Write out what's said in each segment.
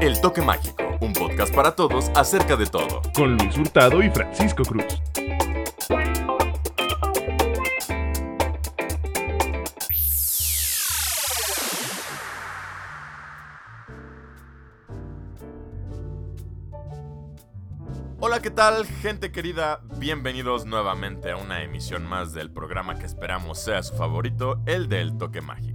El Toque Mágico, un podcast para todos acerca de todo. Con Luis Hurtado y Francisco Cruz. Hola, ¿qué tal, gente querida? Bienvenidos nuevamente a una emisión más del programa que esperamos sea su favorito, el del Toque Mágico.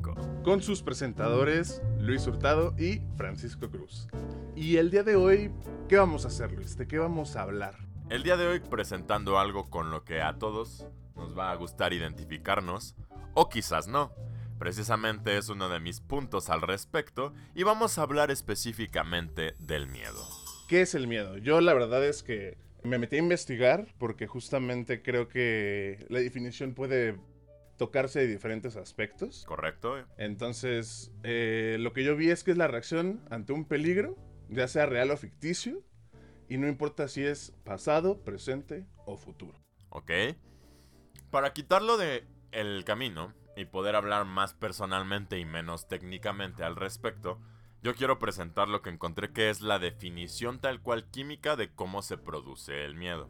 Con sus presentadores Luis Hurtado y Francisco Cruz. Y el día de hoy, ¿qué vamos a hacer, Luis? ¿De qué vamos a hablar? El día de hoy presentando algo con lo que a todos nos va a gustar identificarnos, o quizás no. Precisamente es uno de mis puntos al respecto y vamos a hablar específicamente del miedo. ¿Qué es el miedo? Yo la verdad es que me metí a investigar porque justamente creo que la definición puede tocarse de diferentes aspectos. ¿Correcto? Entonces, eh, lo que yo vi es que es la reacción ante un peligro, ya sea real o ficticio, y no importa si es pasado, presente o futuro. Ok. Para quitarlo de el camino y poder hablar más personalmente y menos técnicamente al respecto, yo quiero presentar lo que encontré que es la definición tal cual química de cómo se produce el miedo.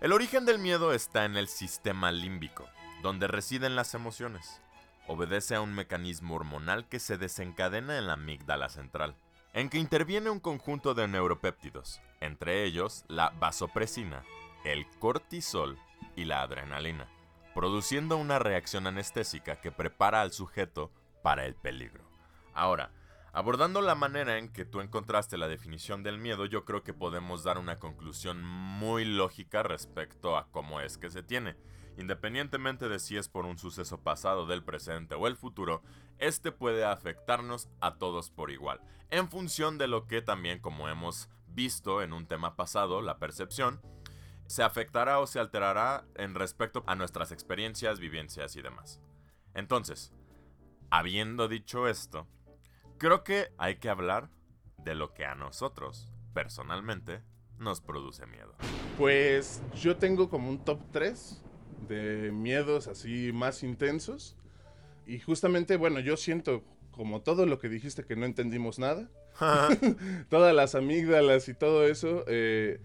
El origen del miedo está en el sistema límbico, donde residen las emociones. Obedece a un mecanismo hormonal que se desencadena en la amígdala central, en que interviene un conjunto de neuropéptidos, entre ellos la vasopresina, el cortisol y la adrenalina, produciendo una reacción anestésica que prepara al sujeto para el peligro. Ahora, Abordando la manera en que tú encontraste la definición del miedo, yo creo que podemos dar una conclusión muy lógica respecto a cómo es que se tiene. Independientemente de si es por un suceso pasado, del presente o el futuro, este puede afectarnos a todos por igual, en función de lo que también, como hemos visto en un tema pasado, la percepción, se afectará o se alterará en respecto a nuestras experiencias, vivencias y demás. Entonces, habiendo dicho esto, Creo que hay que hablar de lo que a nosotros, personalmente, nos produce miedo. Pues yo tengo como un top 3 de miedos así más intensos. Y justamente, bueno, yo siento como todo lo que dijiste que no entendimos nada. Todas las amígdalas y todo eso. Eh,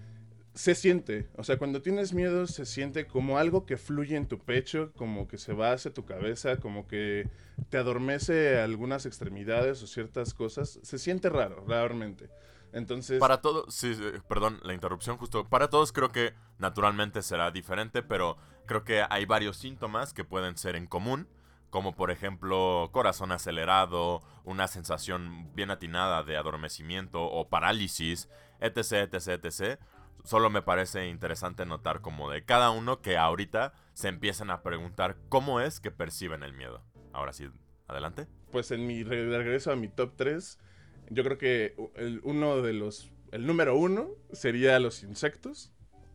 se siente, o sea, cuando tienes miedo se siente como algo que fluye en tu pecho, como que se va hacia tu cabeza, como que te adormece algunas extremidades o ciertas cosas. Se siente raro, realmente. Entonces... Para todos, sí, perdón, la interrupción justo. Para todos creo que naturalmente será diferente, pero creo que hay varios síntomas que pueden ser en común, como por ejemplo corazón acelerado, una sensación bien atinada de adormecimiento o parálisis, etc, etc, etc solo me parece interesante notar como de cada uno que ahorita se empiezan a preguntar cómo es que perciben el miedo. Ahora sí, adelante. Pues en mi regreso a mi top 3, yo creo que el, uno de los, el número uno sería los insectos.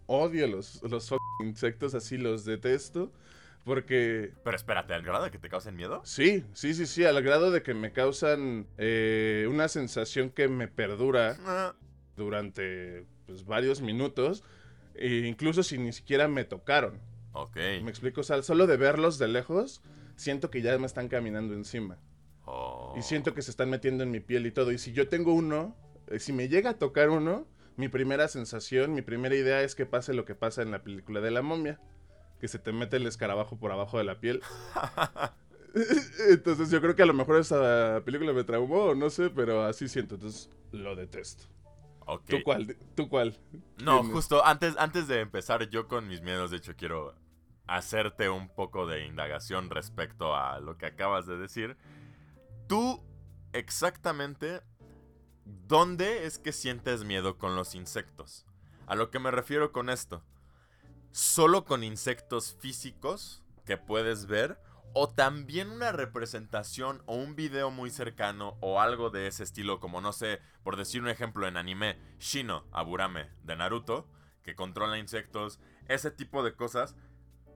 Odio los, los insectos, así los detesto. Porque. Pero espérate, ¿al grado de que te causen miedo? Sí, sí, sí, sí, al grado de que me causan eh, una sensación que me perdura ah. durante pues, varios minutos, e incluso si ni siquiera me tocaron. Ok. Me explico, o sea, solo de verlos de lejos, siento que ya me están caminando encima. Y siento que se están metiendo en mi piel y todo. Y si yo tengo uno, eh, si me llega a tocar uno, mi primera sensación, mi primera idea es que pase lo que pasa en la película de la momia. Que se te mete el escarabajo por abajo de la piel. Entonces yo creo que a lo mejor esa película me traumó, no sé, pero así siento. Entonces lo detesto. ¿Tú cuál? ¿Tú cuál? No, justo antes, antes de empezar yo con mis miedos, de hecho quiero hacerte un poco de indagación respecto a lo que acabas de decir. ¿Tú exactamente dónde es que sientes miedo con los insectos? A lo que me refiero con esto. ¿Solo con insectos físicos que puedes ver? o también una representación o un video muy cercano o algo de ese estilo, como no sé, por decir un ejemplo en anime, Shino Aburame de Naruto, que controla insectos, ese tipo de cosas,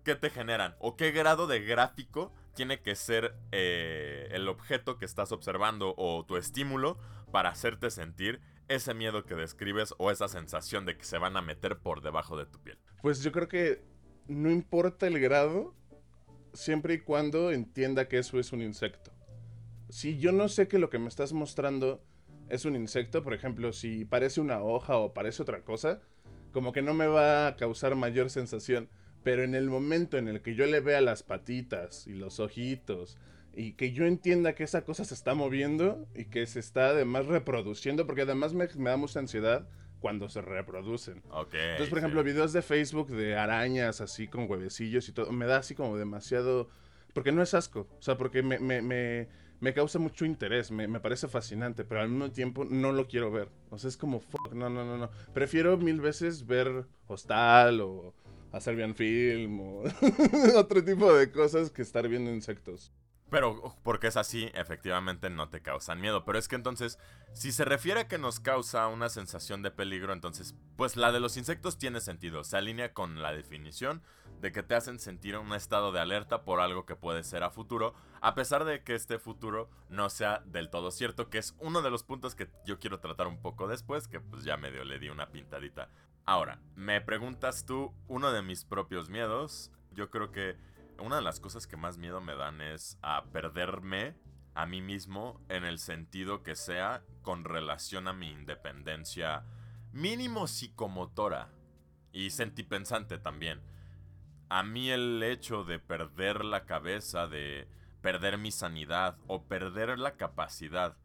¿qué te generan? ¿O qué grado de gráfico tiene que ser eh, el objeto que estás observando o tu estímulo para hacerte sentir ese miedo que describes o esa sensación de que se van a meter por debajo de tu piel? Pues yo creo que no importa el grado, siempre y cuando entienda que eso es un insecto. Si yo no sé que lo que me estás mostrando es un insecto, por ejemplo, si parece una hoja o parece otra cosa, como que no me va a causar mayor sensación. Pero en el momento en el que yo le vea las patitas y los ojitos y que yo entienda que esa cosa se está moviendo y que se está además reproduciendo, porque además me, me da mucha ansiedad cuando se reproducen. Ok. Entonces, por sí. ejemplo, videos de Facebook de arañas así con huevecillos y todo, me da así como demasiado... Porque no es asco, o sea, porque me, me, me, me causa mucho interés, me, me parece fascinante, pero al mismo tiempo no lo quiero ver. O sea, es como, fuck, no, no, no, no. Prefiero mil veces ver Hostal o a Serbian Film o otro tipo de cosas que estar viendo insectos. Pero porque es así, efectivamente no te causan miedo. Pero es que entonces, si se refiere a que nos causa una sensación de peligro, entonces, pues la de los insectos tiene sentido. Se alinea con la definición de que te hacen sentir un estado de alerta por algo que puede ser a futuro, a pesar de que este futuro no sea del todo cierto, que es uno de los puntos que yo quiero tratar un poco después, que pues ya medio le di una pintadita. Ahora, me preguntas tú uno de mis propios miedos. Yo creo que una de las cosas que más miedo me dan es a perderme a mí mismo en el sentido que sea con relación a mi independencia mínimo psicomotora y sentipensante también. A mí el hecho de perder la cabeza, de perder mi sanidad o perder la capacidad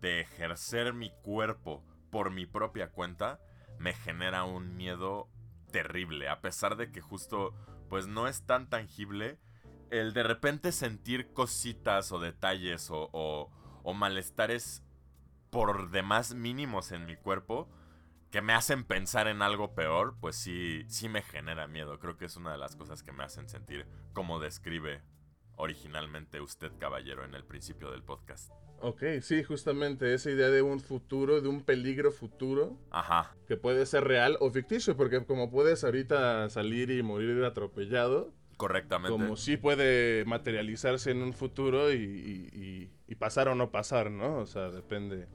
de ejercer mi cuerpo por mi propia cuenta me genera un miedo terrible, a pesar de que justo pues no es tan tangible el de repente sentir cositas o detalles o, o, malestares por demás mínimos en mi cuerpo que me hacen pensar en algo peor, pues sí, sí me genera miedo. Creo que es una de las cosas que me hacen sentir como describe originalmente usted, caballero, en el principio del podcast. Ok, sí, justamente esa idea de un futuro, de un peligro futuro, Ajá, que puede ser real o ficticio, porque como puedes ahorita salir y morir atropellado, correctamente. como sí puede materializarse en un futuro y, y- y- y pasar o no pasar, ¿no? O sea, depende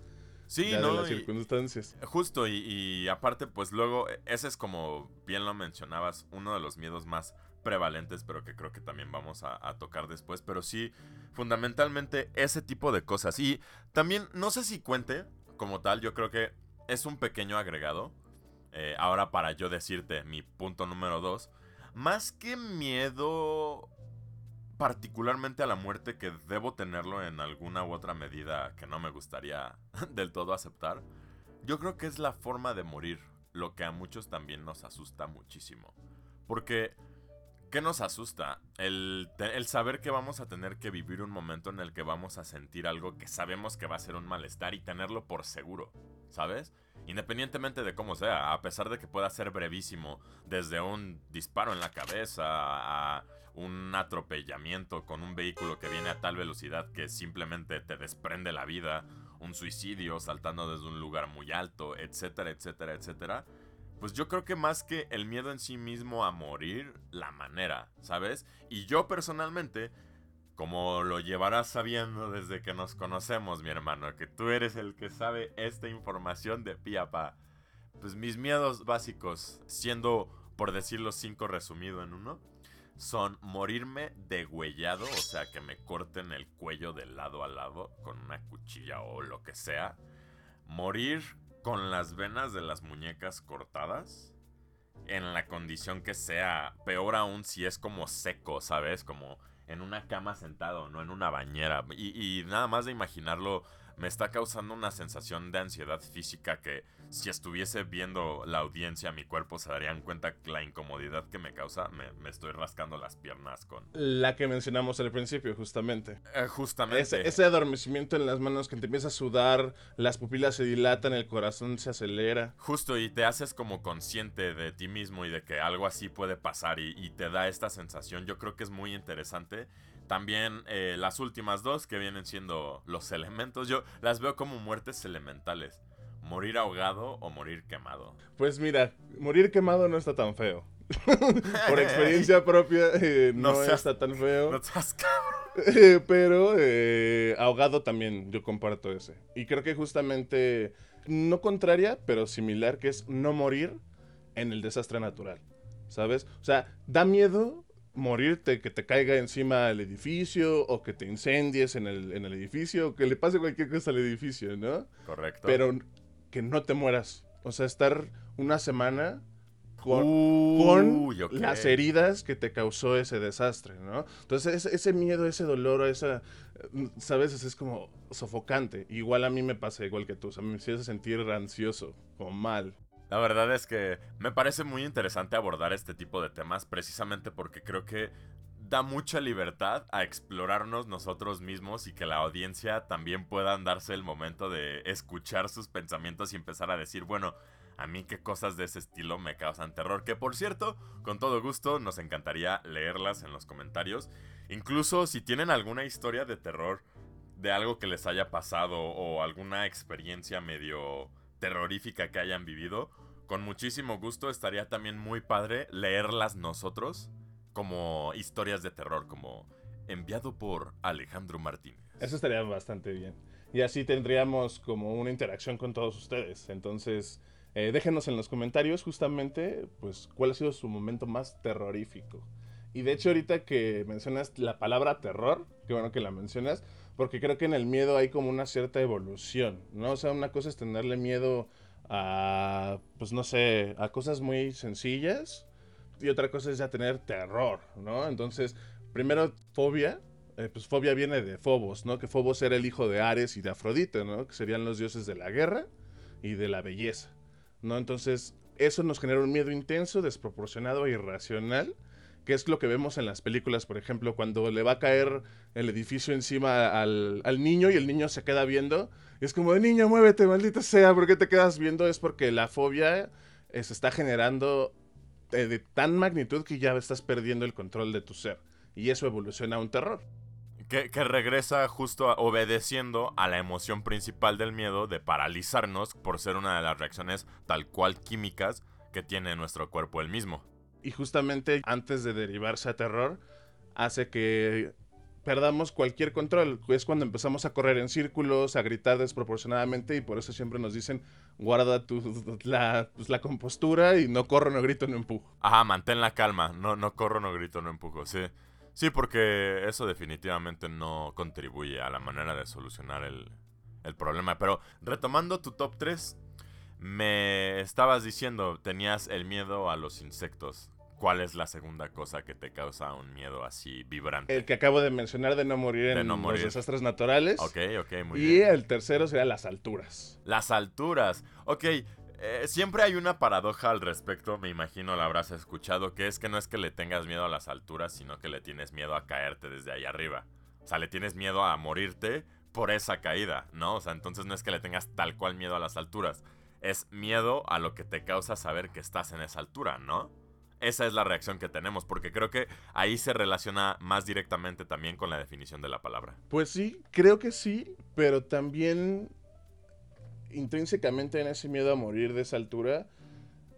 Sí, ya de ¿no? las Y- circunstancias. Justo, y, y aparte, pues luego, e- ese es como bien lo mencionabas, uno de los miedos más prevalentes, pero que creo que también vamos a, a tocar después. Pero sí, fundamentalmente ese tipo de cosas. Y también, no sé si cuente como tal, yo creo que es un pequeño agregado. eh, ahora para yo decirte mi punto número dos. Más que miedo particularmente a la muerte que debo tenerlo en alguna u otra medida que no me gustaría del todo aceptar, yo creo que es la forma de morir lo que a muchos también nos asusta muchísimo. Porque, ¿qué nos asusta? El, el saber que vamos a tener que vivir un momento en el que vamos a sentir algo que sabemos que va a ser un malestar y tenerlo por seguro, ¿sabes? Independientemente de cómo sea, a pesar de que pueda ser brevísimo, desde un disparo en la cabeza a un atropellamiento con un vehículo que viene a tal velocidad que simplemente te desprende la vida, un suicidio saltando desde un lugar muy alto, etcétera, etcétera, etcétera. Pues yo creo que más que el miedo en sí mismo a morir, la manera, ¿sabes? Y yo personalmente, como lo llevarás sabiendo desde que nos conocemos, mi hermano, que tú eres el que sabe esta información de pie a pa. Pues mis miedos básicos, siendo, por decirlo cinco resumido en uno, son morirme degüellado, o sea, que me corten el cuello de lado a lado con una cuchilla o lo que sea. Morir con las venas de las muñecas cortadas. En la condición que sea, peor aún si es como seco, ¿sabes? Como en una cama sentado, no en una bañera. Y, y nada más de imaginarlo me está causando una sensación de ansiedad física que si estuviese viendo la audiencia, mi cuerpo se darían cuenta la incomodidad que me causa. Me, me estoy rascando las piernas con... La que mencionamos al principio, justamente. Eh, justamente. Ese, ese adormecimiento en las manos que te empieza a sudar, las pupilas se dilatan, el corazón se acelera. Justo, y te haces como consciente de ti mismo y de que algo así puede pasar y, y te da esta sensación. Yo creo que es muy interesante. También eh, las últimas dos que vienen siendo los elementos, yo las veo como muertes elementales. Morir ahogado o morir quemado. Pues mira, morir quemado no está tan feo. Por experiencia propia, eh, No no, seas- está tan feo. No seas. Eh, pero eh, ahogado también, yo comparto ese. Y creo que justamente, no contraria, pero similar, que es no morir en el desastre natural. ¿Sabes? O sea, da miedo morirte, que te caiga encima el edificio o que te incendies en el, en el edificio o que le pase cualquier cosa al edificio, ¿no? Correcto. Pero que no te mueras. O sea, estar una semana con, con las heridas que te causó ese desastre, ¿no? Entonces, ese, miedo, ese dolor, esa, ¿sabes? Es como sofocante. Igual a mí me pasa igual que tú, o sea, me hace sentir ansioso o mal. La verdad es que me parece muy interesante abordar este tipo de temas precisamente porque creo que da mucha libertad a explorarnos nosotros mismos y que la audiencia también pueda darse el momento de escuchar sus pensamientos y empezar a decir, bueno, a mí qué cosas de ese estilo me causan terror. Que por cierto, con todo gusto nos encantaría leerlas en los comentarios. Incluso si tienen alguna historia de terror de algo que les haya pasado o alguna experiencia medio terrorífica que hayan vivido, con muchísimo gusto estaría también muy padre leerlas nosotros como historias de terror, como enviado por Alejandro Martínez. Eso estaría bastante bien. Y así tendríamos como una interacción con todos ustedes. Entonces, eh, déjenos en los comentarios justamente, pues, cuál ha sido su momento más terrorífico. Y de hecho, ahorita que mencionas la palabra terror, qué bueno que la mencionas, porque creo que en el miedo hay como una cierta evolución, ¿no? O sea, una cosa es tenerle miedo a, pues no sé, a cosas muy sencillas, y otra cosa es ya tener terror, ¿no? Entonces, primero, fobia, eh, pues fobia viene de Fobos, ¿no? Que Fobos era el hijo de Ares y de Afrodite, ¿no? Que serían los dioses de la guerra y de la belleza. ¿no? Entonces, eso nos genera un miedo intenso, desproporcionado e irracional, que es lo que vemos en las películas, por ejemplo, cuando le va a caer el edificio encima al, niño y el niño se queda viendo. es como, niño, muévete, maldita sea, ¿por qué te quedas viendo? Es porque la fobia eh, se está generando eh, de tan magnitud que ya estás perdiendo el control de tu ser. Y eso evoluciona a un terror. Que, regresa justo obedeciendo a la emoción principal del miedo de paralizarnos por ser una de las reacciones tal cual químicas que tiene nuestro cuerpo el mismo. Y justamente antes de derivarse a terror, hace que perdamos cualquier control. Es cuando empezamos a correr en círculos, a gritar desproporcionadamente y por eso siempre nos dicen guarda tu, la, pues, la compostura y no corro, no grito, no empujo. Ajá, mantén la calma, no, no corro, no grito, no empujo, sí. Sí, porque eso definitivamente no contribuye a la manera de solucionar el, problema. Pero retomando tu top 3, me estabas diciendo, tenías el miedo a los insectos. ¿Cuál es la segunda cosa que te causa un miedo así vibrante? El que acabo de mencionar de no morir en los desastres naturales. Ok, ok, muy bien. Y el tercero sería las alturas. Las alturas. Ok, eh, siempre hay una paradoja al respecto, me imagino la habrás escuchado, que es que no es que le tengas miedo a las alturas, sino que le tienes miedo a caerte desde ahí arriba. O sea, le tienes miedo a morirte por esa caída, ¿no? O sea, entonces no es que le tengas tal cual miedo a las alturas, es miedo a lo que te causa saber que estás en esa altura, ¿no? Esa es la reacción que tenemos, porque creo que ahí se relaciona más directamente también con la definición de la palabra. Pues sí, creo que sí, pero también intrínsecamente en ese miedo a morir de esa altura,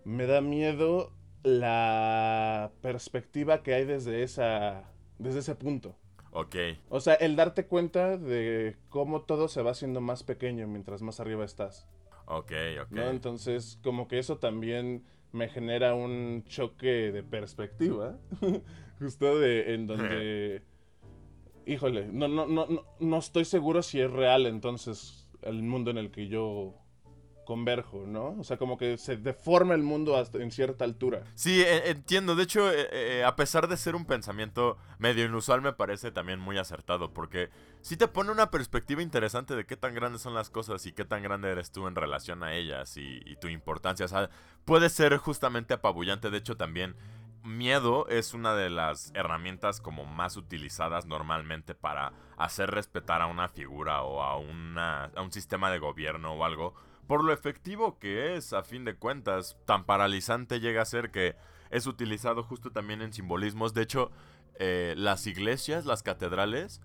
me da miedo la perspectiva que hay desde esa desde ese punto. Ok. O sea, el darte cuenta de cómo todo se va haciendo más pequeño mientras más arriba estás. Ok, ok. Entonces, como que eso también me genera un choque de perspectiva. Justo de en donde. híjole, no, no, no, no, no estoy seguro si es real entonces el mundo en el que yo converjo, ¿no? O sea, como que se deforma el mundo hasta en cierta altura. Sí, e, entiendo. De hecho, eh, eh, a pesar de ser un pensamiento medio inusual, me parece también muy acertado, porque sí te pone una perspectiva interesante de qué tan grandes son las cosas y qué tan grande eres tú en relación a ellas y, y tu importancia. O sea, puede ser justamente apabullante. De hecho, también miedo es una de las herramientas como más utilizadas normalmente para hacer respetar a una figura o a, una, a un sistema de gobierno o algo, por lo efectivo que es, a fin de cuentas, tan paralizante llega a ser que es utilizado justo también en simbolismos. De hecho, eh, las iglesias, las catedrales,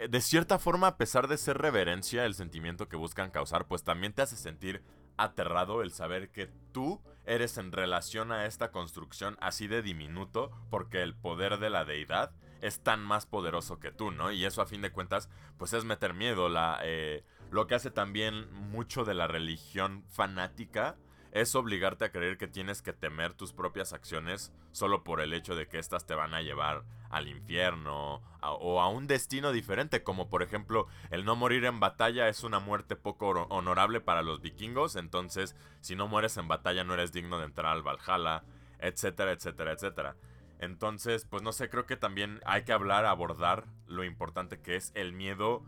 eh, de cierta forma, a pesar de ser reverencia, el sentimiento que buscan causar, pues también te hace sentir aterrado el saber que tú eres en relación a esta construcción así de diminuto porque el poder de la deidad es tan más poderoso que tú, ¿no? Y eso a fin de cuentas pues es meter miedo. La, eh, lo que hace también mucho de la religión fanática es obligarte a creer que tienes que temer tus propias acciones solo por el hecho de que éstas te van a llevar al infierno o a un destino diferente, como por ejemplo el no morir en batalla es una muerte poco honorable para los vikingos, entonces si no mueres en batalla no eres digno de entrar al Valhalla, etcétera, etcétera, etcétera. Entonces, pues no sé, creo que también hay que hablar, abordar lo importante que es el miedo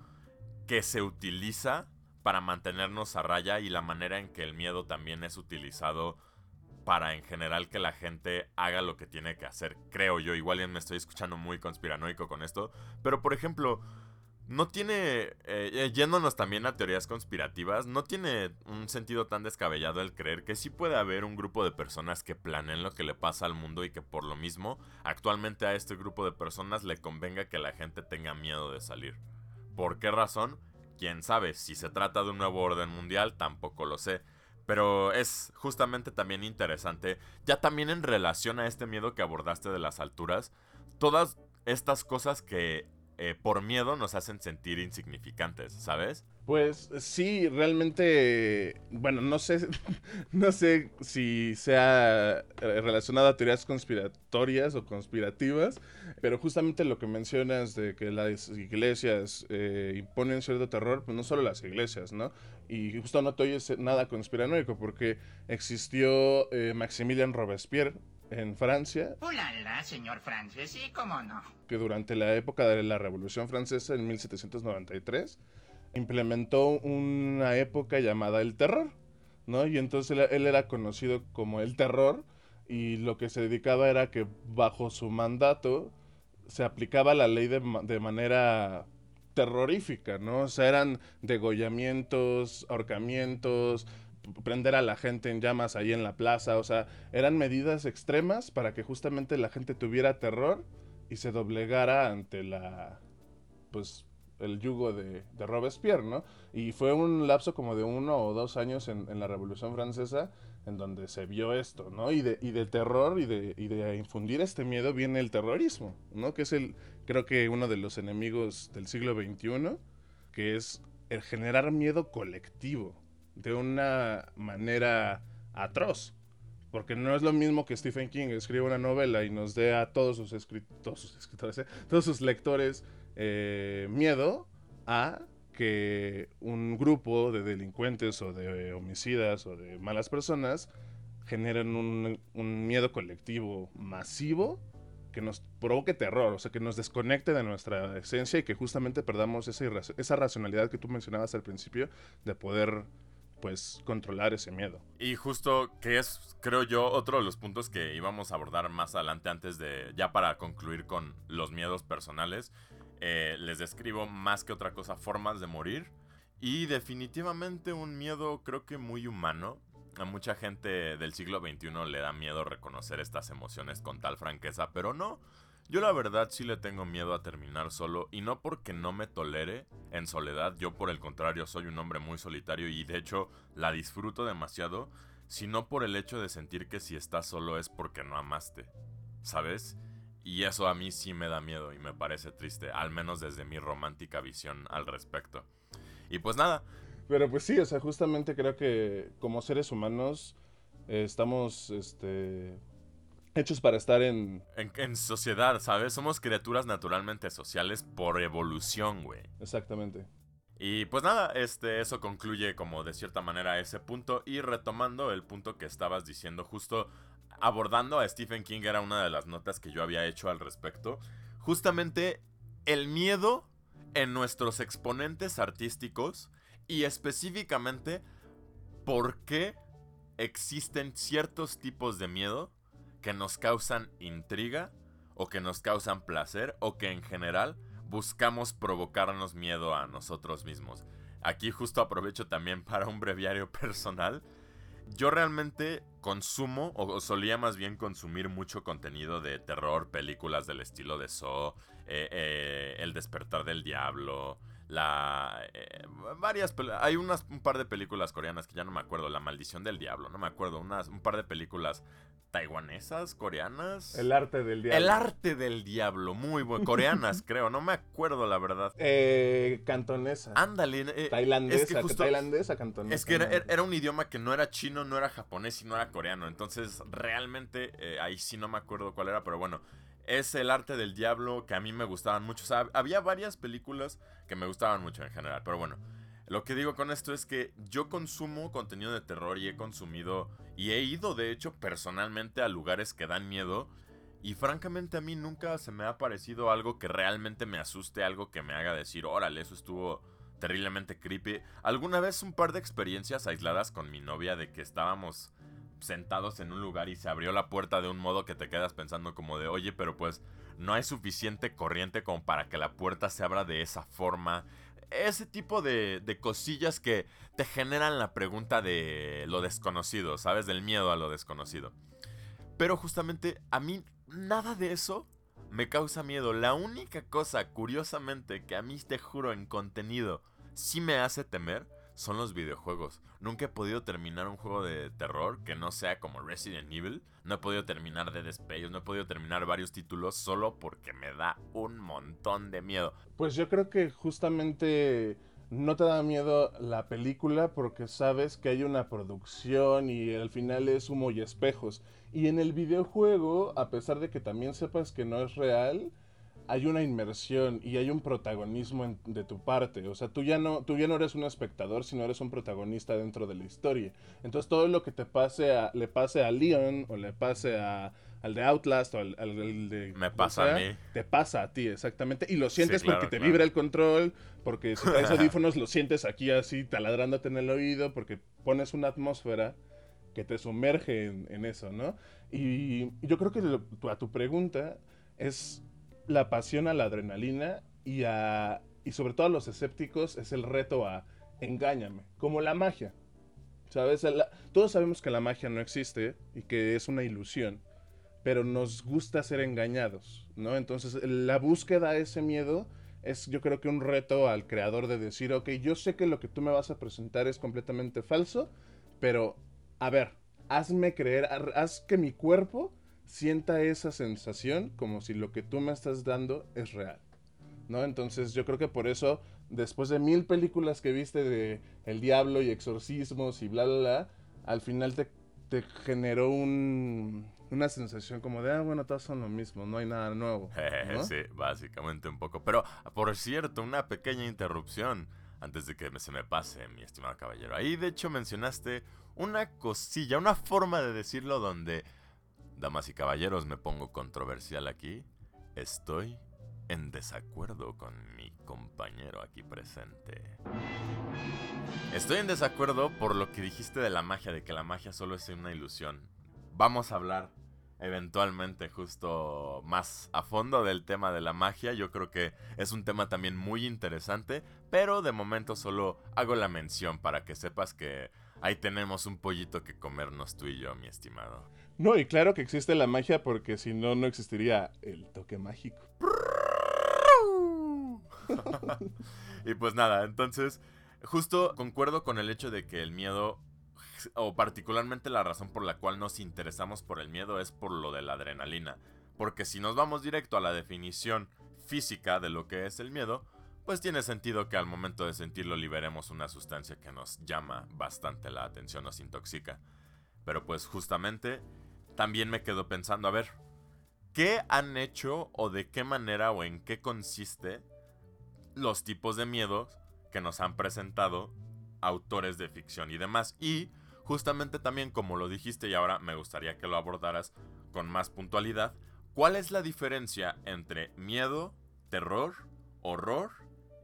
que se utiliza para mantenernos a raya y la manera en que el miedo también es utilizado para en general que la gente haga lo que tiene que hacer. Creo yo, igual me estoy escuchando muy conspiranoico con esto, pero por ejemplo, no tiene, eh, eh, yéndonos también a teorías conspirativas, no tiene un sentido tan descabellado el creer que sí puede haber un grupo de personas que planeen lo que le pasa al mundo y que por lo mismo actualmente a este grupo de personas le convenga que la gente tenga miedo de salir. ¿Por qué razón? quién sabe, si se trata de un nuevo orden mundial, tampoco lo sé. Pero es justamente también interesante, ya también en relación a este miedo que abordaste de las alturas, todas estas cosas que eh, por miedo nos hacen sentir insignificantes, ¿sabes? Pues sí, realmente, bueno, no sé, no sé si sea relacionado a teorías conspiratorias o conspirativas, pero justamente lo que mencionas de que las iglesias eh, imponen cierto terror, pues no solo las iglesias, ¿no? Y justo no te oyes nada conspiranoico porque existió eh, Maximilian Robespierre, en Francia. ¡Ulala, señor Francis! Sí, cómo no. Que durante la época de la Revolución Francesa, en 1793, implementó una época llamada el terror, ¿no? Y entonces él, era conocido como el terror y lo que se dedicaba era que bajo su mandato se aplicaba la ley de, de manera terrorífica, ¿no? O sea, eran degollamientos, ahorcamientos, prender a la gente en llamas ahí en la plaza, o sea, eran medidas extremas para que justamente la gente tuviera terror y se doblegara ante la, pues, el yugo de, Robespierre, ¿no? Y fue un lapso como de uno o dos años en, la Revolución Francesa en donde se vio esto, ¿no? Y de, y de terror y de, y de infundir este miedo viene el terrorismo, ¿no? Que es el, creo que uno de los enemigos del siglo XXI, que es el generar miedo colectivo de una manera atroz. Porque no es lo mismo que Stephen King escriba una novela y nos dé a todos sus, escritores, ¿eh? todos sus lectores eh, miedo a que un grupo de delincuentes o de homicidas o de malas personas generen un, miedo colectivo masivo que nos provoque terror, o sea, que nos desconecte de nuestra esencia y que justamente perdamos esa, esa racionalidad que tú mencionabas al principio de poder pues controlar ese miedo. Y justo que es, creo yo, otro de los puntos que íbamos a abordar más adelante antes de, ya para concluir con los miedos personales, eh, les describo más que otra cosa formas de morir. Y definitivamente un miedo creo que muy humano. A mucha gente del siglo XXI le da miedo reconocer estas emociones con tal franqueza, pero no. Yo la verdad sí le tengo miedo a terminar solo y no porque no me tolere en soledad, yo por el contrario soy un hombre muy solitario y de hecho la disfruto demasiado, sino por el hecho de sentir que si estás solo es porque no amaste, ¿sabes? Y eso a mí sí me da miedo y me parece triste, al menos desde mi romántica visión al respecto. Y pues nada. Pero pues sí, o sea, justamente creo que como seres humanos eh, estamos, este, hechos para estar en... en... sociedad, ¿sabes? Somos criaturas naturalmente sociales por evolución, güey. Exactamente. Y pues nada, este, eso concluye como de cierta manera ese punto. Y retomando el punto que estabas diciendo, justo abordando a Stephen King era una de las notas que yo había hecho al respecto. Justamente el miedo en nuestros exponentes artísticos y específicamente por qué existen ciertos tipos de miedo que nos causan intriga o que nos causan placer o que en general buscamos provocarnos miedo a nosotros mismos. Aquí justo aprovecho también para un breviario personal. Yo realmente consumo, o solía más bien consumir mucho contenido de terror, películas del estilo de Saw, eh, eh, El despertar del diablo, la eh, varias hay unas un par de películas coreanas que ya no me acuerdo la maldición del diablo no me acuerdo un par de películas taiwanesas coreanas. El arte del diablo. El arte del diablo muy bueno coreanas creo no me acuerdo la verdad. Eh, cantonesa. Ándale eh, tailandesa es que justo, tailandesa cantonesa es que era, era, un idioma que no era chino no era japonés y no era coreano. Entonces realmente eh, ahí sí no me acuerdo cuál era pero bueno es el arte del diablo que a mí me gustaban mucho. O sea, había varias películas que me gustaban mucho en general. Pero bueno, lo que digo con esto es que yo consumo contenido de terror y he consumido y he ido de hecho personalmente a lugares que dan miedo. Y francamente a mí nunca se me ha parecido algo que realmente me asuste, algo que me haga decir, órale, eso estuvo terriblemente creepy. Alguna vez un par de experiencias aisladas con mi novia de que estábamos sentados en un lugar y se abrió la puerta de un modo que te quedas pensando como de, oye, pero pues no hay suficiente corriente como para que la puerta se abra de esa forma. Ese tipo de, de cosillas que te generan la pregunta de lo desconocido, ¿sabes? Del miedo a lo desconocido. Pero justamente a mí nada de eso me causa miedo. La única cosa, curiosamente, que a mí te juro en contenido sí me hace temer son los videojuegos. Nunca he podido terminar un juego de terror que no sea como Resident Evil. No he podido terminar de Space, no he podido terminar varios títulos solo porque me da un montón de miedo. Pues yo creo que justamente no te da miedo la película porque sabes que hay una producción y al final es humo y espejos. Y en el videojuego, a pesar de que también sepas que no es real, hay una inmersión y hay un protagonismo de tu parte. O sea, tú ya, no, tú ya no eres un espectador, sino eres un protagonista dentro de la historia. Entonces todo lo que te pase a, le pase a Leon o le pase a, al de Outlast o al, de... Me pasa a mí. Te pasa a ti, exactamente. Y lo sientes porque te vibra el control, porque si traes audífonos lo sientes aquí así taladrándote en el oído, porque pones una atmósfera que te sumerge en, eso, ¿no? Y yo creo que a tu pregunta es la pasión a la adrenalina y a y sobre todo a los escépticos es el reto a engáñame, como la magia. ¿Sabes? todos sabemos que la magia no existe y que es una ilusión, pero nos gusta ser engañados, ¿no? Entonces, la búsqueda de ese miedo es yo creo que un reto al creador de decir, ok, yo sé que lo que tú me vas a presentar es completamente falso, pero a ver, hazme creer, haz que mi cuerpo sienta esa sensación como si lo que tú me estás dando es real. ¿No? Entonces yo creo que por eso, después de mil películas que viste de El Diablo y exorcismos y bla, bla, bla, al final te, te generó un, una sensación como de, ah, bueno, todos son lo mismo, no hay nada nuevo. sí, básicamente un poco. Pero, por cierto, una pequeña interrupción antes de que se me pase, mi estimado caballero. Ahí, de hecho, mencionaste una cosilla, una forma de decirlo donde Damas y caballeros, me pongo controversial aquí. Estoy en desacuerdo con mi compañero aquí presente. Estoy en desacuerdo por lo que dijiste de la magia, de que la magia solo es una ilusión. Vamos a hablar eventualmente justo más a fondo del tema de la magia. Yo creo que es un tema también muy interesante, pero de momento solo hago la mención para que sepas que ahí tenemos un pollito que comernos tú y yo, mi estimado. No, y claro que existe la magia porque si no, no existiría el toque mágico. y pues nada, entonces, justo concuerdo con el hecho de que el miedo, o particularmente la razón por la cual nos interesamos por el miedo es por lo de la adrenalina. Porque si nos vamos directo a la definición física de lo que es el miedo, pues tiene sentido que al momento de sentirlo liberemos una sustancia que nos llama bastante la atención, nos intoxica. Pero pues justamente también me quedo pensando, a ver, ¿qué han hecho o de qué manera o en qué consiste los tipos de miedos que nos han presentado autores de ficción y demás? Y justamente también como lo dijiste y ahora me gustaría que lo abordaras con más puntualidad, ¿cuál es la diferencia entre miedo, terror, horror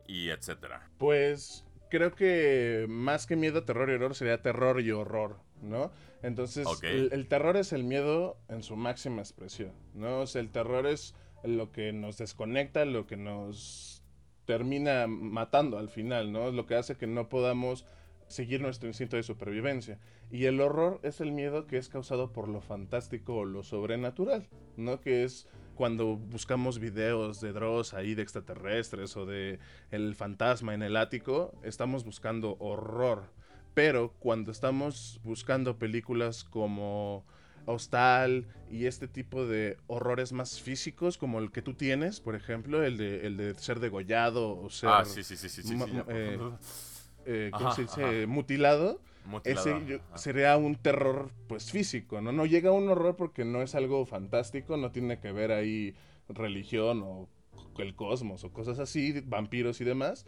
y etcétera? Pues creo que más que miedo, terror y horror sería terror y horror, ¿no? Entonces, el, terror es el miedo en su máxima expresión, ¿no? O sea, el terror es lo que nos desconecta, lo que nos termina matando al final, ¿no? Es lo que hace que no podamos seguir nuestro instinto de supervivencia. Y el horror es el miedo que es causado por lo fantástico o lo sobrenatural, ¿no? Que es cuando buscamos videos de Dross ahí de extraterrestres o de el fantasma en el ático, estamos buscando horror. Pero cuando estamos buscando películas como Hostal y este tipo de horrores más físicos, como el que tú tienes, por ejemplo, el de, el de ser degollado o ser Ah, sí, sí, sí, sí, sí. ma- sí, ya. eh, eh, ¿cómo Ajá, se dice? ajá. mutilado, Ese yo- sería un terror pues físico, ¿no? No llega a un horror porque no es algo fantástico, no tiene que ver ahí religión o el cosmos o cosas así, vampiros y demás,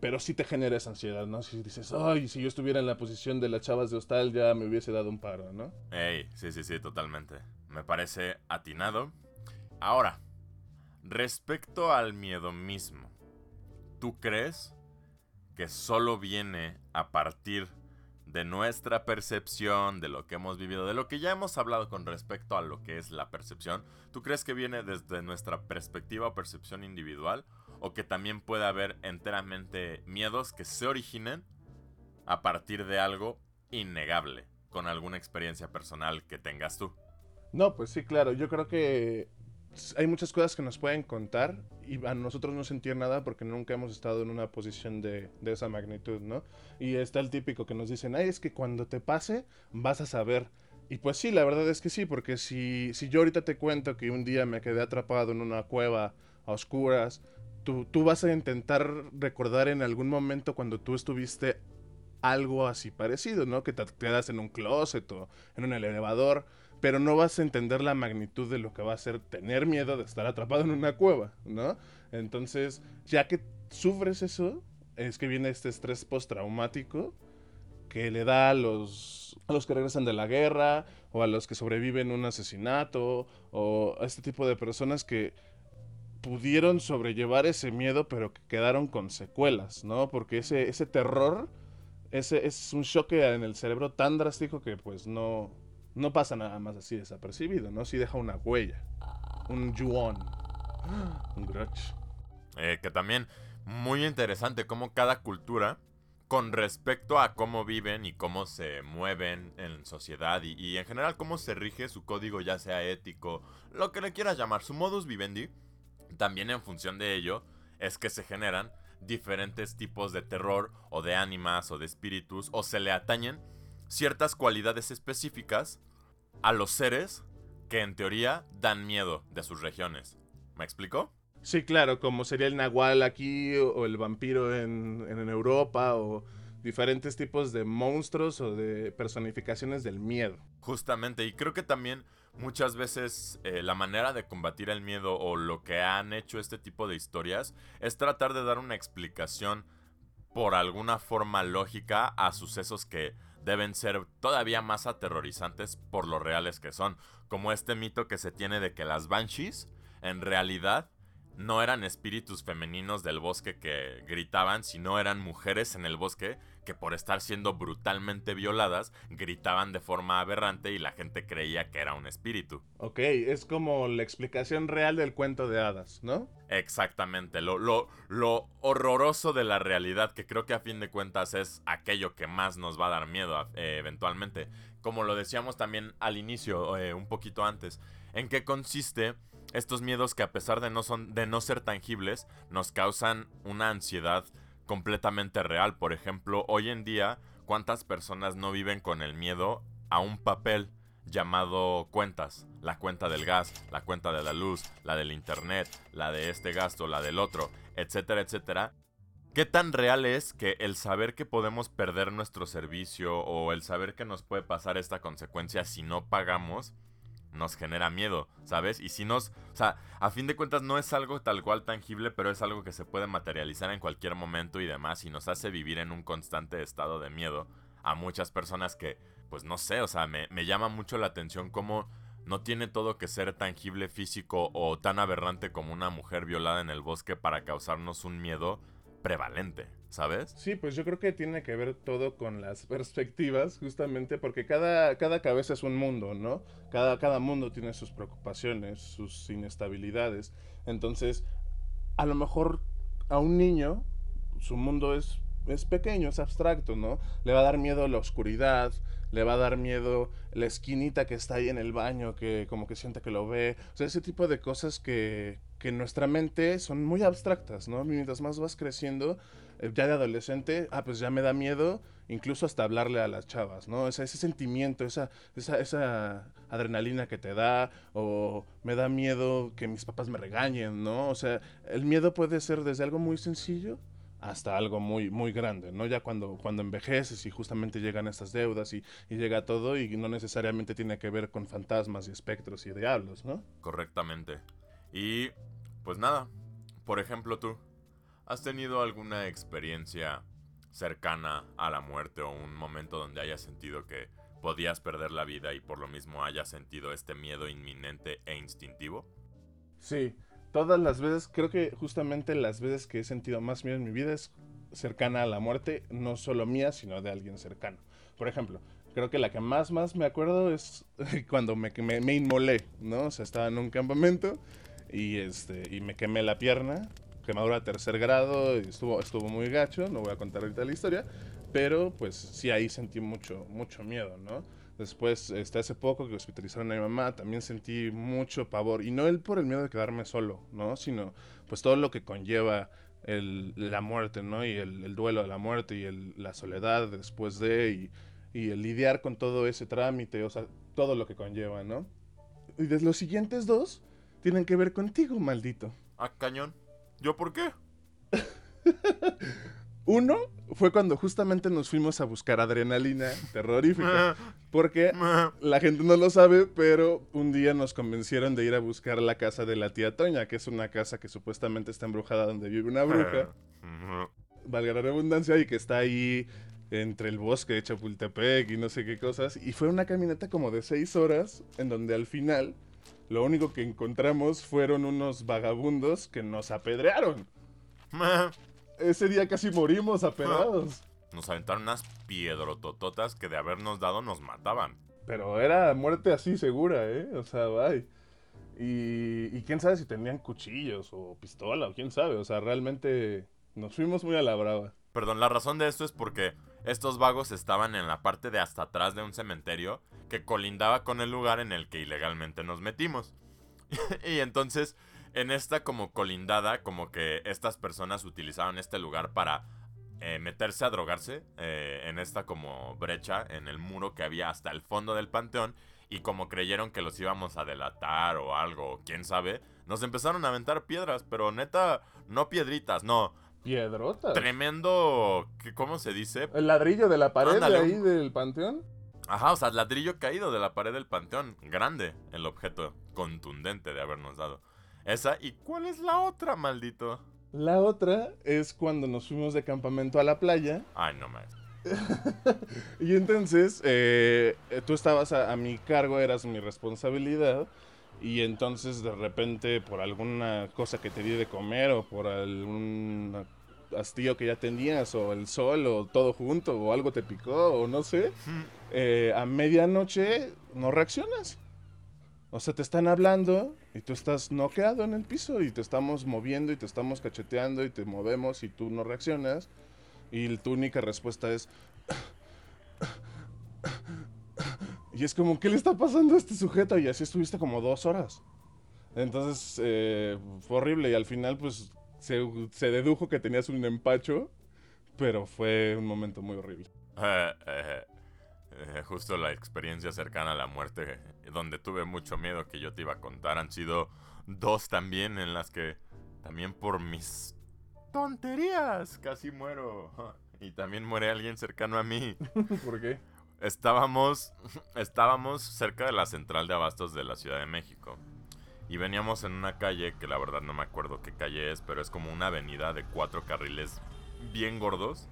pero sí te genera esa ansiedad, ¿no? Si dices, ay, si yo estuviera en la posición de las chavas de hostal ya me hubiese dado un paro, ¿no? Ey, sí, sí, sí, totalmente. Me parece atinado. Ahora, respecto al miedo mismo, ¿tú crees que solo viene a partir de nuestra percepción, de lo que hemos vivido, de lo que ya hemos hablado con respecto a lo que es la percepción? ¿Tú crees que viene desde nuestra perspectiva o percepción individual? ¿O que también puede haber enteramente miedos que se originen a partir de algo innegable, con alguna experiencia personal que tengas tú? No, pues sí, claro. Yo creo que hay muchas cosas que nos pueden contar y a nosotros no sentir nada porque nunca hemos estado en una posición de, de esa magnitud, ¿no? Y está el típico que nos dicen, ay, es que cuando te pase vas a saber. Y pues sí, la verdad es que sí, porque si, si yo ahorita te cuento que un día me quedé atrapado en una cueva a oscuras, tú, tú vas a intentar recordar en algún momento cuando tú estuviste algo así parecido, ¿no? Que te quedas en un closet o en un elevador, pero no vas a entender la magnitud de lo que va a ser tener miedo de estar atrapado en una cueva, ¿no? Entonces, ya que sufres eso, es que viene este estrés postraumático que le da a los, a los que regresan de la guerra o a los que sobreviven un asesinato o a este tipo de personas que pudieron sobrellevar ese miedo pero que quedaron con secuelas, ¿no? Porque ese, ese terror ese es un choque en el cerebro tan drástico que pues no, no pasa nada más así desapercibido, ¿no? Sí deja una huella, un yuon, un grudge. Eh, que también muy interesante cómo cada cultura, con respecto a cómo viven y cómo se mueven en sociedad y, y en general cómo se rige su código, ya sea ético, lo que le quieras llamar, su modus vivendi, también en función de ello es que se generan diferentes tipos de terror o de ánimas o de espíritus o se le atañen ciertas cualidades específicas a los seres que en teoría dan miedo de sus regiones. ¿Me explico? Sí, claro, como sería el nahual aquí o, el vampiro en, en Europa o diferentes tipos de monstruos o de personificaciones del miedo. Justamente, y creo que también muchas veces eh, la manera de combatir el miedo o lo que han hecho este tipo de historias es tratar de dar una explicación por alguna forma lógica a sucesos que deben ser todavía más aterrorizantes por lo reales que son, como este mito que se tiene de que las banshees en realidad no eran espíritus femeninos del bosque que gritaban, sino eran mujeres en el bosque que por estar siendo brutalmente violadas gritaban de forma aberrante y la gente creía que era un espíritu. Ok, es como la explicación real del cuento de hadas, ¿no? Exactamente, lo, lo, lo horroroso de la realidad que creo que a fin de cuentas es aquello que más nos va a dar miedo eh, eventualmente. Como lo decíamos también al inicio, eh, un poquito antes, en qué consiste estos miedos que a pesar de no, son, de no ser tangibles, nos causan una ansiedad completamente real. Por ejemplo, hoy en día, ¿cuántas personas no viven con el miedo a un papel llamado cuentas? La cuenta del gas, la cuenta de la luz, la del internet, la de este gasto, la del otro, etcétera, etcétera. ¿Qué tan real es que el saber que podemos perder nuestro servicio o el saber que nos puede pasar esta consecuencia si no pagamos nos genera miedo, ¿sabes? Y si nos, o sea, a fin de cuentas no es algo tal cual tangible, pero es algo que se puede materializar en cualquier momento y demás y nos hace vivir en un constante estado de miedo a muchas personas que, pues no sé, o sea, me, me llama mucho la atención cómo no tiene todo que ser tangible, físico o tan aberrante como una mujer violada en el bosque para causarnos un miedo prevalente, ¿sabes? Sí, pues yo creo que tiene que ver todo con las perspectivas, justamente porque cada, cada cabeza es un mundo, ¿no? Cada, cada mundo tiene sus preocupaciones, sus inestabilidades. Entonces, a lo mejor a un niño su mundo es es pequeño, es abstracto, ¿no? Le va a dar miedo la oscuridad, le va a dar miedo la esquinita que está ahí en el baño, que como que siente que lo ve. O sea, ese tipo de cosas que, que en nuestra mente son muy abstractas, ¿no? Mientras más vas creciendo, ya de adolescente, ah, pues ya me da miedo incluso hasta hablarle a las chavas, ¿no? ese sentimiento, esa, esa, esa adrenalina que te da, o me da miedo que mis papás me regañen, ¿no? O sea, el miedo puede ser desde algo muy sencillo hasta algo muy, muy grande, ¿no? Ya cuando, cuando envejeces y justamente llegan estas deudas y, y, llega todo y no necesariamente tiene que ver con fantasmas y espectros y diablos, ¿no? Correctamente. Y pues nada, por ejemplo tú, ¿has tenido alguna experiencia cercana a la muerte o un momento donde hayas sentido que podías perder la vida y por lo mismo hayas sentido este miedo inminente e instintivo? Sí, todas las veces, creo que justamente las veces que he sentido más miedo en mi vida es cercana a la muerte, no solo mía, sino de alguien cercano. Por ejemplo, creo que la que más, más me acuerdo es cuando me, me, me inmolé, ¿no? O sea, estaba en un campamento y, este, y me quemé la pierna, quemadura tercer grado, y estuvo, estuvo muy gacho, no voy a contar ahorita la historia, pero pues sí ahí sentí mucho, mucho miedo, ¿no? Después, este, hace poco que hospitalizaron a mi mamá, también sentí mucho pavor. Y no él por el miedo de quedarme solo, ¿no? Sino pues todo lo que conlleva el, la muerte, ¿no? Y el, duelo de la muerte y el, la soledad después de y, y, el lidiar con todo ese trámite, o sea, todo lo que conlleva, ¿no? Y de los siguientes dos tienen que ver contigo, maldito. Ah, cañón. ¿Yo por qué? Uno fue cuando justamente nos fuimos a buscar adrenalina terrorífica. Porque la gente no lo sabe, pero un día nos convencieron de ir a buscar la casa de la tía Toña, que es una casa que supuestamente está embrujada donde vive una bruja. valga la redundancia, y que está ahí entre el bosque de Chapultepec y no sé qué cosas. Y fue una caminata como de seis horas, en donde al final lo único que encontramos fueron unos vagabundos que nos apedrearon. Ese día casi morimos apedrados. Nos aventaron unas piedrotototas que de habernos dado nos mataban. Pero era muerte así segura, ¿eh? O sea, bye. Y, y quién sabe si tenían cuchillos o pistola o quién sabe. O sea, realmente nos fuimos muy a la brava. Perdón, la razón de esto es porque estos vagos estaban en la parte de hasta atrás de un cementerio que colindaba con el lugar en el que ilegalmente nos metimos. y entonces en esta como colindada, como que estas personas utilizaban este lugar para eh, meterse a drogarse eh, en esta como brecha en el muro que había hasta el fondo del panteón y como creyeron que los íbamos a delatar o algo, quién sabe, nos empezaron a aventar piedras, pero neta, no piedritas, no. Piedrotas. Tremendo, ¿cómo se dice? El ladrillo de la pared de ahí del panteón. Ajá, o sea, ladrillo caído de la pared del panteón. Grande el objeto contundente de habernos dado. Esa, ¿y cuál es la otra, maldito? La otra es cuando nos fuimos de campamento a la playa. Ay, no más. y entonces, eh, tú estabas a, mi cargo, eras mi responsabilidad. Y entonces, de repente, por alguna cosa que te di de comer o por algún hastío que ya tenías, o el sol, o todo junto, o algo te picó, o no sé, eh, a medianoche no reaccionas. O sea, te están hablando y tú estás noqueado en el piso y te estamos moviendo y te estamos cacheteando y te movemos y tú no reaccionas. Y tu única respuesta es... Y es como, ¿qué le está pasando a este sujeto? Y así estuviste como dos horas. Entonces, eh, fue horrible y al final, pues, se, se, dedujo que tenías un empacho, pero fue un momento muy horrible. Eh, eh, eh, justo la experiencia cercana a la muerte, donde tuve mucho miedo que yo te iba a contar, han sido dos también en las que también por mis tonterías casi muero. Y también muere alguien cercano a mí. ¿Por qué? Estábamos, estábamos cerca de la central de abastos de la Ciudad de México. Y veníamos en una calle que la verdad no me acuerdo qué calle es, pero es como una avenida de cuatro carriles bien gordos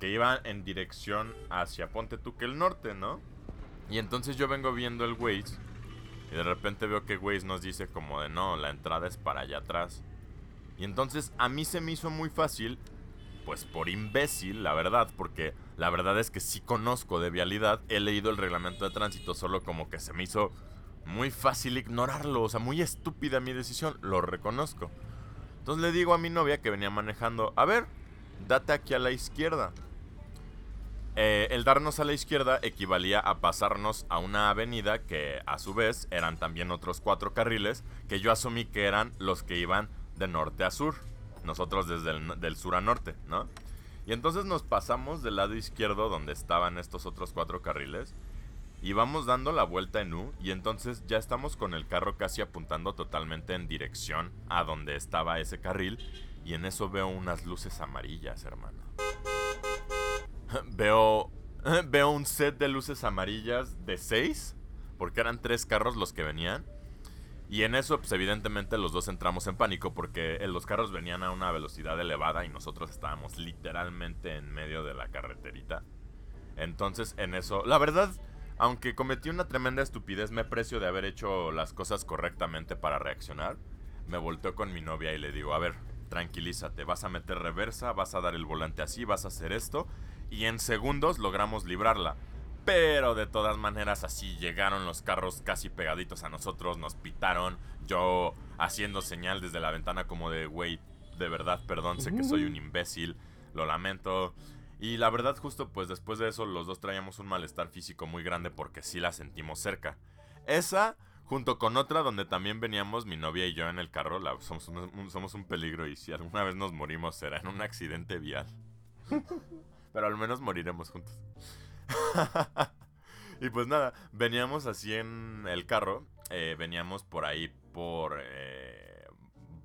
que iba en dirección hacia Ponte tú que el norte, ¿no? Y entonces yo vengo viendo el Waze y de repente veo que Waze nos dice como de no, la entrada es para allá atrás. Y entonces a mí se me hizo muy fácil, pues por imbécil, la verdad, porque la verdad es que sí conozco de vialidad, he leído el reglamento de tránsito, solo como que se me hizo muy fácil ignorarlo, o sea, muy estúpida mi decisión, lo reconozco. Entonces le digo a mi novia que venía manejando, a ver, date aquí a la izquierda. Eh, el darnos a la izquierda equivalía a pasarnos a una avenida que a su vez eran también otros cuatro carriles que yo asumí que eran los que iban de norte a sur. Nosotros desde el del sur a norte, ¿no? Y entonces nos pasamos del lado izquierdo donde estaban estos otros cuatro carriles y vamos dando la vuelta en U y entonces ya estamos con el carro casi apuntando totalmente en dirección a donde estaba ese carril y en eso veo unas luces amarillas, hermano. veo, veo un set de luces amarillas de 6, porque eran tres carros los que venían. Y en eso, pues evidentemente los dos entramos en pánico porque eh, los carros venían a una velocidad elevada y nosotros estábamos literalmente en medio de la carreterita. Entonces, en eso, la verdad, aunque cometí una tremenda estupidez, me precio de haber hecho las cosas correctamente para reaccionar. Me volteo con mi novia y le digo, a ver, tranquilízate, vas a meter reversa, vas a dar el volante así, vas a hacer esto y en segundos logramos librarla. Pero de todas maneras así llegaron los carros casi pegaditos a nosotros, nos pitaron, yo haciendo señal desde la ventana como de, güey, de verdad, perdón, sé que soy un imbécil, lo lamento. Y la verdad justo pues después de eso los dos traíamos un malestar físico muy grande porque sí la sentimos cerca. Esa junto con otra donde también veníamos mi novia y yo en el carro, somos, un, somos un peligro y si alguna vez nos morimos será en un accidente vial. Pero al menos moriremos juntos. y pues nada, veníamos así en el carro. Eh, veníamos por ahí por eh,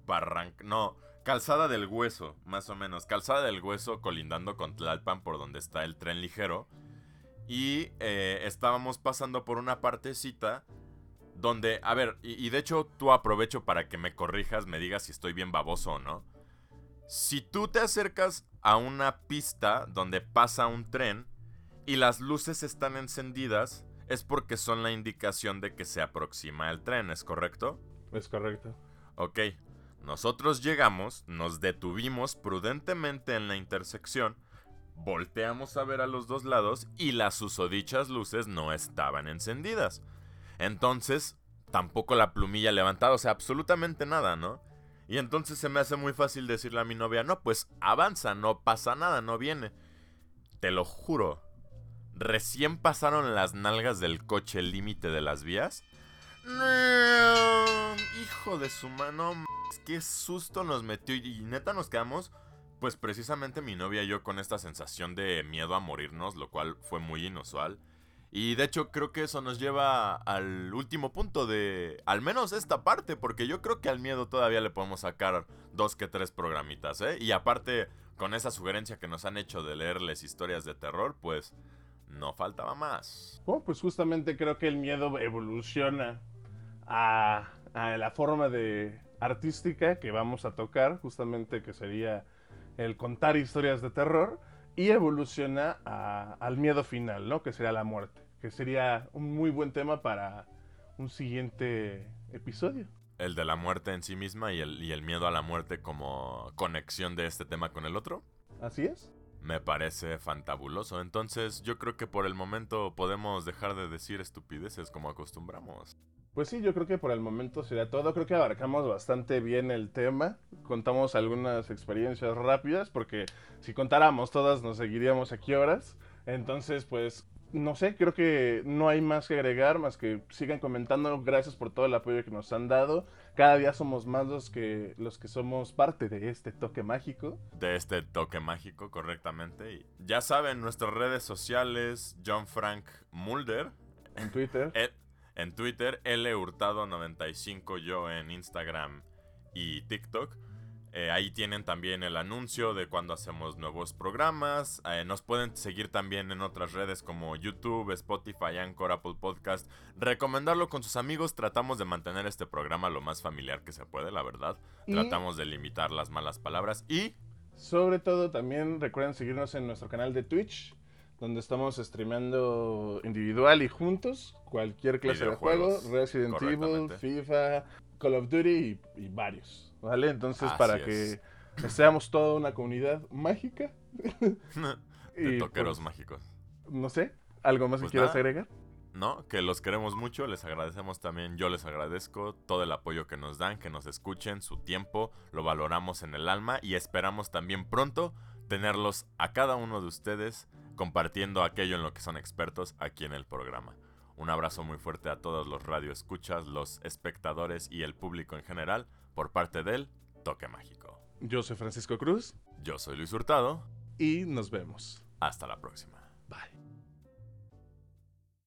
Barranca. No, Calzada del Hueso, más o menos. Calzada del Hueso colindando con Tlalpan por donde está el tren ligero. Y eh, estábamos pasando por una partecita donde, a ver, y, y, de hecho tú aprovecho para que me corrijas, me digas si estoy bien baboso o no. Si tú te acercas a una pista donde pasa un tren y las luces están encendidas, es porque son la indicación de que se aproxima el tren, ¿es correcto? Es correcto. Ok, nosotros llegamos, nos detuvimos prudentemente en la intersección, volteamos a ver a los dos lados y las susodichas luces no estaban encendidas. Entonces, tampoco la plumilla levantada, o sea, absolutamente nada, ¿no? Y entonces se me hace muy fácil decirle a mi novia, no, pues avanza, no pasa nada, no viene. Te lo juro. Recién pasaron las nalgas del coche límite de las vías. No, hijo de su mano, qué susto nos metió y neta nos quedamos, pues precisamente mi novia y yo con esta sensación de miedo a morirnos, lo cual fue muy inusual. Y de hecho creo que eso nos lleva al último punto de al menos esta parte, porque yo creo que al miedo todavía le podemos sacar dos que tres programitas, ¿eh? Y aparte, con esa sugerencia que nos han hecho de leerles historias de terror, pues no faltaba más. Oh, pues justamente creo que el miedo evoluciona a, a la forma de artística que vamos a tocar, justamente que sería el contar historias de terror y evoluciona al miedo final, ¿no? Que sería la muerte, que sería un muy buen tema para un siguiente episodio. El de la muerte en sí misma y el, y el miedo a la muerte como conexión de este tema con el otro. Así es. Me parece fantabuloso. Entonces yo creo que por el momento podemos dejar de decir estupideces como acostumbramos. Pues sí, yo creo que por el momento sería todo. Creo que abarcamos bastante bien el tema. Contamos algunas experiencias rápidas porque si contáramos todas nos seguiríamos aquí horas. Entonces, pues, no sé, creo que no hay más que agregar, más que sigan comentando. Gracias por todo el apoyo que nos han dado. Cada día somos más los que, los que somos parte de este toque mágico. De este toque mágico, correctamente. Y ya saben, nuestras redes sociales, John Frank Mulder. En Twitter. Eh, en Twitter, L Hurtado95 yo en Instagram y TikTok. Eh, ahí tienen también el anuncio de cuando hacemos nuevos programas. Eh, nos pueden seguir también en otras redes como YouTube, Spotify, Anchor, Apple Podcast. Recomendarlo con sus amigos. Tratamos de mantener este programa lo más familiar que se puede, la verdad. Tratamos de limitar las malas palabras y... Sobre todo también recuerden seguirnos en nuestro canal de Twitch donde estamos streameando individual y juntos cualquier clase de juego, Resident Evil, FIFA, Call of Duty y, varios, ¿vale? Entonces para que seamos toda una comunidad mágica. de toqueros pues, mágicos. No sé, ¿algo más que pues quieras agregar? No, que los queremos mucho, les agradecemos también, yo les agradezco todo el apoyo que nos dan, que nos escuchen, su tiempo, lo valoramos en el alma y esperamos también pronto tenerlos a cada uno de ustedes compartiendo aquello en lo que son expertos aquí en el programa. Un abrazo muy fuerte a todos los radioescuchas, los espectadores y el público en general por parte del Toque Mágico. Yo soy Francisco Cruz Yo soy Luis Hurtado. y nos vemos. Hasta la próxima.